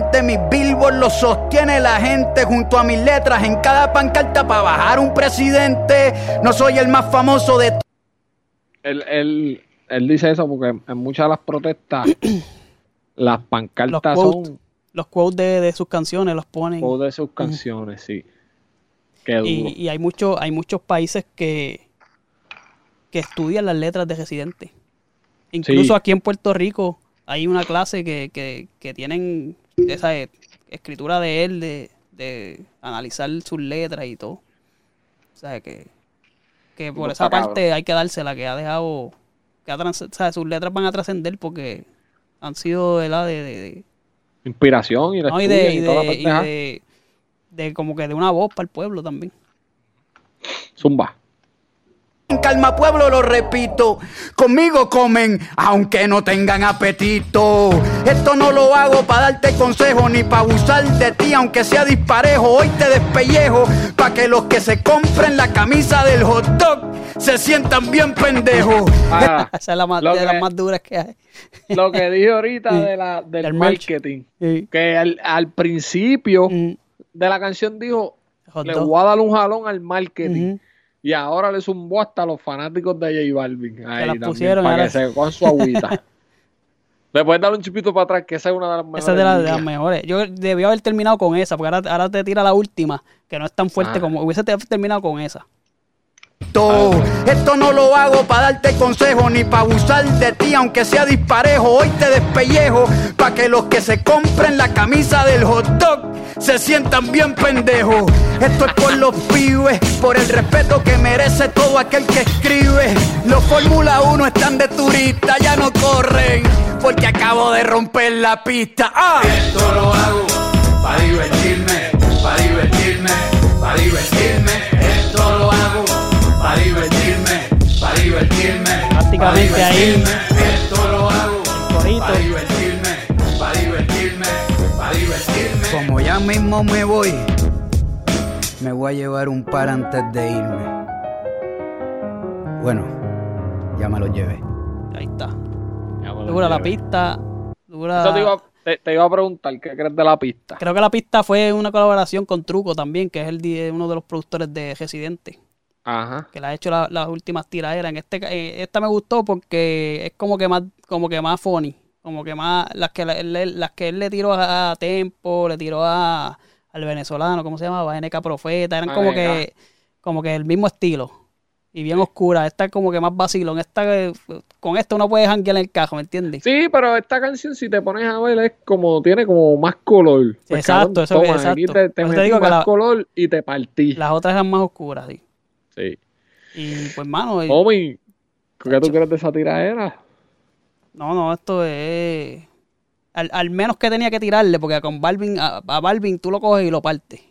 Mis billboards lo sostiene la gente. Junto a mis letras en cada pancarta para bajar un presidente. No soy el más famoso de Él, él, él dice eso porque en muchas de las protestas las Los pancartas quotes, son los quotes de, de sus canciones los ponen. todas de sus canciones, sí. Qué duro. Y, y hay, mucho, hay muchos países que, que estudian las letras de Residente. Incluso Sí. aquí en Puerto Rico hay una clase que, que, que tienen esa eh, escritura de él, de, de analizar sus letras y todo. O sea, que, que por Tipo, esa cabrón. parte hay que dársela, que ha dejado... Que ha trans- o sea, sus letras van a trascender porque han sido ¿verdad? de, de, de- Inspiración y la no, y estudian de, y, y toda la de, y pendeja. de- de como que de una voz para el pueblo también. Zumba. En Calma Pueblo lo repito, conmigo comen aunque no tengan apetito. Esto no lo hago para darte consejo ni para abusar de ti aunque sea disparejo. Hoy te despellejo para que los que se compren la camisa del hot dog se sientan bien pendejos. Ah, Esa es la más, de que- las más duras que hay. lo que dije ahorita de la, del, marketing, Sí. que al, al principio Mm, de la canción dijo, hot le dog. voy a dar un jalón al marketing. Y ahora le zumbó hasta los fanáticos de J Balvin. Ahí también, pusieron, para ahora- que se con su agüita. le puedes dar un chupito para atrás, que esa es una de las mejores. Esa es de, las- de las líneas. mejores. Yo debió haber terminado con esa, porque ahora, ahora te tira la última, que no es tan fuerte Ah. como. Hubiese te- terminado con esa. Esto, no lo hago para darte consejo ni para abusar de ti, aunque sea disparejo. Hoy te despellejo para que los que se compren la camisa del hot dog se sientan bien pendejos. Esto es por los pibes, por el respeto que merece todo aquel que escribe. Los Fórmula 1 están de turista, ya no corren porque acabo de romper la pista. ¡Ah! Esto lo hago para divertirme, para divertirme, para divertirme. Pa' ahí. divertirme. Esto lo hago para divertirme, para divertirme, para divertirme. Como ya mismo me voy, me voy a llevar un par antes de irme. Bueno, ya me lo llevé. Ahí está. Dura la pista. Dura. Eso te iba, te, te iba a preguntar, ¿qué crees de la pista? Creo que la pista fue una colaboración con Truco también, que es el uno de los productores de Residente. Ajá. que le ha hecho la- las últimas tiraderas. En este, eh, esta me gustó porque es como que más, como que más funny, como que más las que él, le- las que él le tiró a, a Tempo, le tiró a al venezolano, ¿cómo se llamaba? NK Profeta, eran como que, como que el mismo estilo. Y bien oscura. Esta es como que más vacilón. Esta, eh, con esto uno puede janguear en el cajo, ¿me entiendes? Sí, pero esta canción, si te pones a ver, es como, tiene como más color. Pues, Exacto, eso- toma, aquí exacto. te, te te digo que más la- color y te partí. Las otras eran más oscuras, sí. Sí. Y pues, mano, Homie, ¿qué tú crees de esa tiradera? no, no, esto es. Al, al menos que tenía que tirarle, porque con Balvin, a, a Balvin tú lo coges y lo partes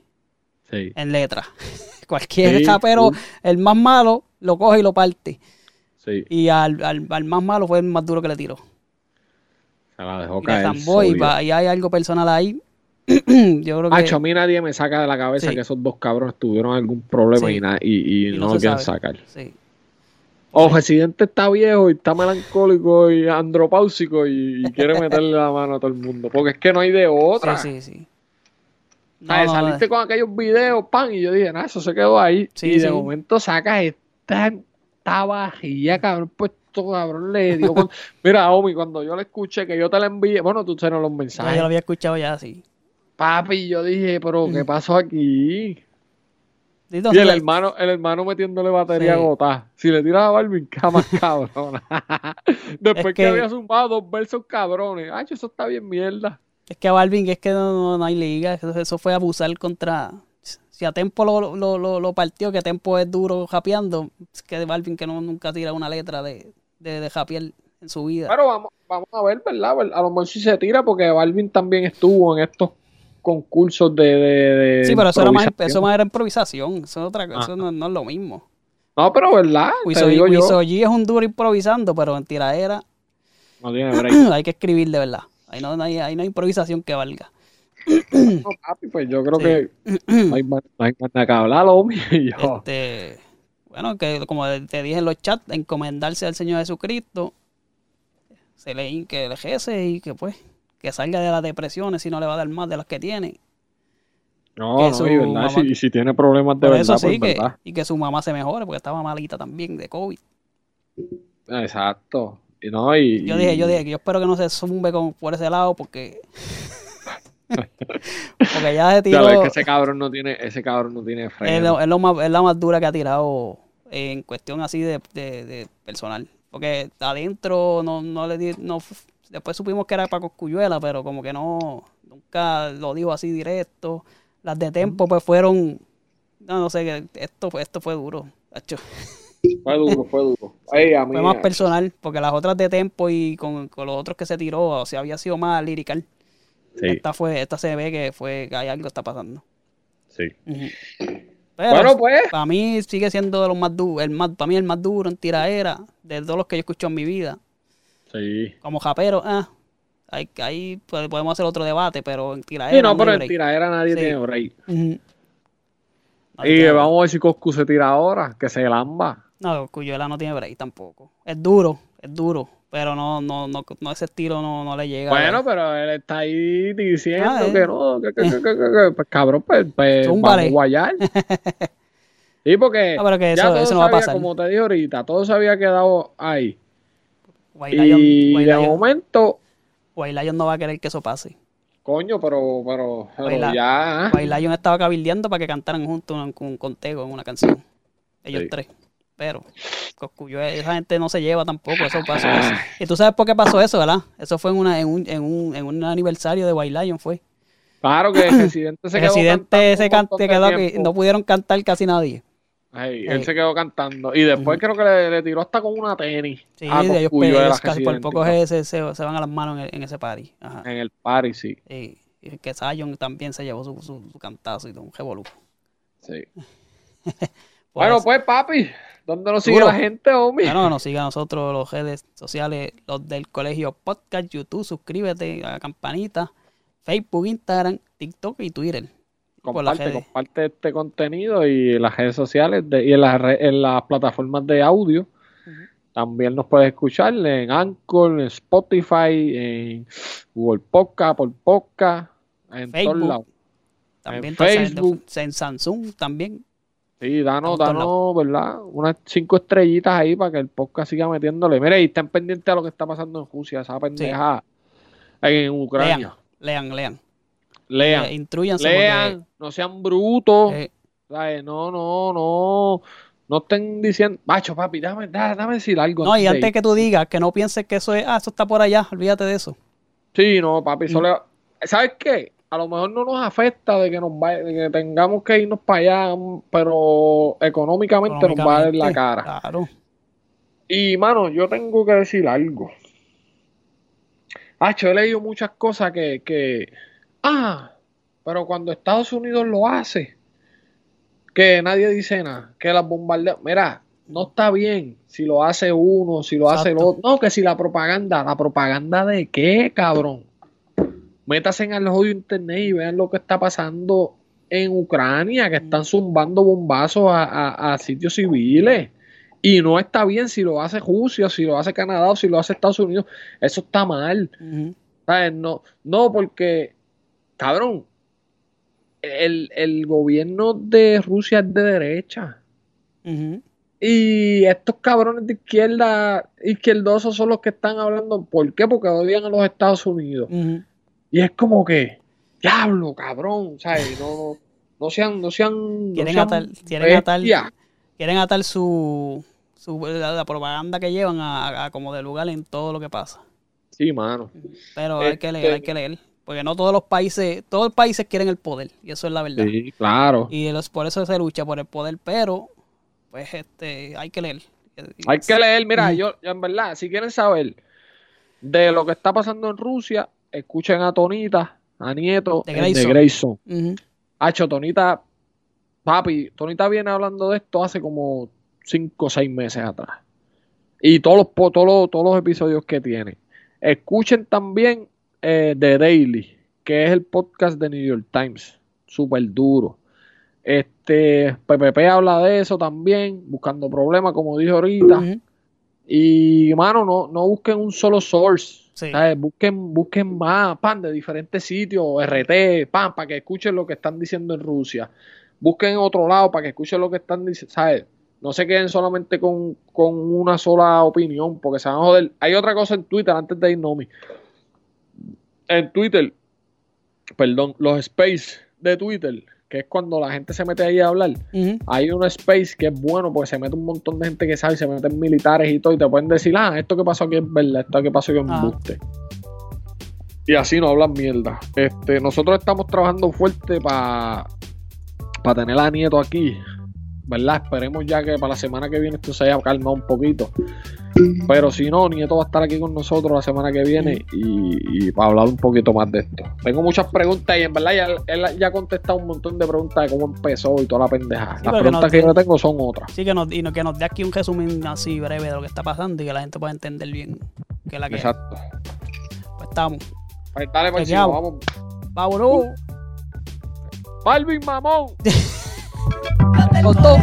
Sí. en letra. Cualquier Sí, rapero, sí. el más malo, lo coge y lo parte. Sí. Y al, al, al más malo fue el más duro que le tiró. Se la dejó Y caer. va- y hay algo personal ahí. Yo creo que. Acho, a mí nadie me saca de la cabeza Sí. que esos dos cabrones tuvieron algún problema Sí. y, y, y no, lo se quieren sacar. Sí. O Residente está viejo y está melancólico y andropáusico y, y quiere meterle la mano a todo el mundo. Porque es que no hay de otra. Sí, sí, sí. No, no, Saliste con aquellos videos, pan, y yo dije, nada, eso se quedó ahí. Sí, y de momento sacas esta, esta vajilla, cabrón, pues cabrón, le dio con... Mira, Omi, cuando yo le escuché que yo te la envié, bueno, tú sabes los ya mensajes. yo lo había escuchado ya, sí. Papi, yo dije, pero ¿qué pasó aquí? Y el hermano, el hermano metiéndole batería Sí. agotada. Si le tiras a Balvin, cama cabrona. Después Es que, que- había sumado dos versos cabrones. Ay, eso está bien mierda. Es que a Balvin, es que no, no- no hay liga. Eso, fue abusar contra. Si a Tempo lo, lo, lo, lo partió, que Tempo es duro japeando, es que Balvin que no, nunca tira una letra de, de, de japear en su vida. Pero vamos, vamos a ver, ¿verdad? A lo mejor si se tira, porque Balvin también estuvo en estos concursos de. de- de sí, pero eso, era más, eso más era improvisación. Eso, es otra, eso Ajá. no, no es lo mismo. No, pero ¿verdad? Te Wiso digo yo. Wiso G es un duro improvisando, pero en tiradera No tiene break. hay que escribir de verdad. Ahí no, no hay, ahí no hay improvisación que valga. No, papi, pues yo creo Sí. que no hay más, no hay más nada que hablar, homie. y yo. Este, bueno, que como te dije en los chats, encomendarse al Señor Jesucristo, se le que jese y que pues, que salga de las depresiones si no le va a dar más de las que tiene. No, no, y verdad, mamá- si, y si tiene problemas de verdad, eso sí, pues que, verdad. y que su mamá se mejore, porque estaba malita también de COVID. Exacto. Y no, y, Yo dije, yo dije que yo espero que no se zumbe con, por ese lado, porque porque ya tiró, ves que ese cabrón no tiene, ese cabrón no tiene es, freno. lo- es lo más, es la más dura que ha tirado en cuestión así de, de- de personal. Porque adentro no, no le di, no, después supimos que era para Coscuyuela, pero como que no, nunca lo dijo así directo. Las de Tempo pues fueron, no, no sé, que esto, fue- esto fue duro. tacho. Fue duro, fue duro. Ay, Fue más personal, porque las otras de Tempo y con, con los otros que se tiró, o sea, había sido más lirical. sí, Esta fue, esta se ve que fue, que hay algo está pasando. sí. Pero Bueno, pues. para mí sigue siendo de los más duros, el más, para mí el más duro en tiraera, de todos los que yo escucho en mi vida. Sí. Como japero, ah, ahí, ahí pues, podemos hacer otro debate, pero en tiraera. Sí, no, pero en tiradera nadie Sí. tiene break. No Y tiradera. vamos a ver si Coscu se tira ahora, que se lamba. No, Cuyuela no tiene break tampoco. Es duro, es duro, pero no, no, no, no ese estilo no, no le llega. Bueno, pero él está ahí diciendo Ah, eh. que no, que, que, que, que, pues cabrón, pues, pues vamos a guayar. Sí, porque pero que ya eso- todo eso no va a pasar. como te dije ahorita, todo se había quedado ahí. White Lion, Y White de Lion- momento, White Lion no va a querer que eso pase. coño, pero, pero, pero Baila- ya. White Lion estaba cabildeando para que cantaran juntos un- con, con Tego en una canción. Ellos Sí. tres. Pero esa gente no se lleva tampoco, eso pasó. eso. Y tú sabes por qué pasó eso, ¿verdad? Eso fue en, una, en, un, en, un, en un aniversario de White Lion, fue. Claro que el residente se el quedó residente se, can- quedó que no pudieron cantar casi nadie. Sí. Él se quedó cantando. Y después creo que le, le tiró hasta con una tenis. Sí, de ellos, ellos casi por poco se, se, se van a las manos en, el- en ese party. Ajá. En el party, sí. Y, y que Zion también se llevó su, su, su cantazo y todo, un revolú. sí. Por Bueno, eso. pues, papi, ¿dónde nos sigue Duro. la gente, homie? Bueno, nos sigan a nosotros los redes sociales, los del colegio podcast, YouTube, suscríbete a la campanita, Facebook, Instagram, TikTok y Twitter. Comparte, comparte este contenido y en las redes sociales de- y en las, en las plataformas de audio. También nos puedes escuchar en Anchor, en Spotify, en Google Podcast, por Podcast, en todos Facebook. lados. También En Facebook. en Samsung también. Sí, danos, todos danos, ¿verdad? Unas cinco estrellitas ahí para que el podcast siga metiéndole. Mire, y estén pendientes a lo que está pasando en Rusia, esa pendeja en Ucrania. Lean, lean. Lean, Eh, intrúyanse lean, no sean brutos. eh, ¿sabes? No, no, no, no estén diciendo, macho, papi, dame, dame, dame decir algo. No, y antes ir". que tú digas, que no pienses que eso es, ah, eso está por allá, olvídate de eso. Sí, no, papi, Mm. eso le- ¿Sabes qué? A lo mejor no nos afecta de que nos vaya- de que tengamos que irnos para allá, mm, pero económicamente, nos va a dar la cara. Claro. Y, mano, yo tengo que decir algo. Ah, he leído muchas cosas que, que, ah, pero cuando Estados Unidos lo hace, que nadie dice nada, que las bombardeas, mira, no está bien si lo hace uno, si lo hace el otro, no, que si la propaganda, la propaganda de qué, cabrón. Métase en el jodido internet y vean lo que está pasando en Ucrania, que están zumbando bombazos a, a- a sitios civiles. Y no está bien si lo hace Rusia, si lo hace Canadá o si lo hace Estados Unidos. Eso está mal. ¿Sabes? No, no, porque, cabrón, el, el gobierno de Rusia es de derecha. Y estos cabrones de izquierda, izquierdosos son los que están hablando. ¿Por qué? Porque odian a los Estados Unidos. Y es como que, diablo, cabrón, ¿sabes? No, no, sean, no sean, no Quieren sean atar, quieren atar, quieren atar su, su la, la propaganda que llevan a, a como de lugar en todo lo que pasa. Sí, mano. Pero hay que leer, Este- hay que leer. Porque no todos los países, todos los países quieren el poder. Y eso es la verdad. Sí, claro. Y los- por eso se lucha por el poder, pero pues este hay que leer. Hay que leer, mira, yo, yo en verdad, si quieren saber de lo que está pasando en Rusia, escuchen a Tonita, a Nieto, De de Grayson. Grayson. Ujú. Hacho, Tonita, papi, Tonita viene hablando de esto hace como 5 o 6 meses atrás. Y todos los, todos los, todos los episodios que tiene. Escuchen también eh, The Daily, que es el podcast de New York Times. Súper duro. Este, PPP habla de eso también, buscando problemas, como dijo ahorita. Y, mano, no, no busquen un solo source. Sí. ¿sabes? Busquen, busquen más, pan, de diferentes sitios, RT, pan, para que escuchen lo que están diciendo en Rusia. Busquen en otro lado para que escuchen lo que están diciendo, ¿sabes? No se queden solamente con, con una sola opinión, porque se van a joder. Hay otra cosa en Twitter, antes de ir, Nomi. En Twitter, perdón, los space de Twitter, que es cuando la gente se mete ahí a hablar. Hay un space que es bueno porque se mete un montón de gente que sabe, se meten militares y todo, y te pueden decir, ah, esto que pasó aquí es verdad, esto que pasó aquí es Ah. embuste. Y así no hablan mierda. Este, nosotros estamos trabajando fuerte para tener a Nieto aquí. ¿Verdad? Esperemos ya que para la semana que viene esto se haya calmado un poquito. Pero si no, Nieto va a estar aquí con nosotros la semana que viene y, y para hablar un poquito más de esto. Tengo muchas preguntas y en verdad ya, él ya ha contestado un montón de preguntas de cómo empezó y toda la pendeja. Sí, Las preguntas que yo tengo son otras. Sí, que nos, y que nos dé aquí un resumen así breve de lo que está pasando y que la gente pueda entender bien que la que Exacto. pues, estamos. Ahí, dale, Chequeamos. vamos. Vámonos. Balvin Mamón. Costó.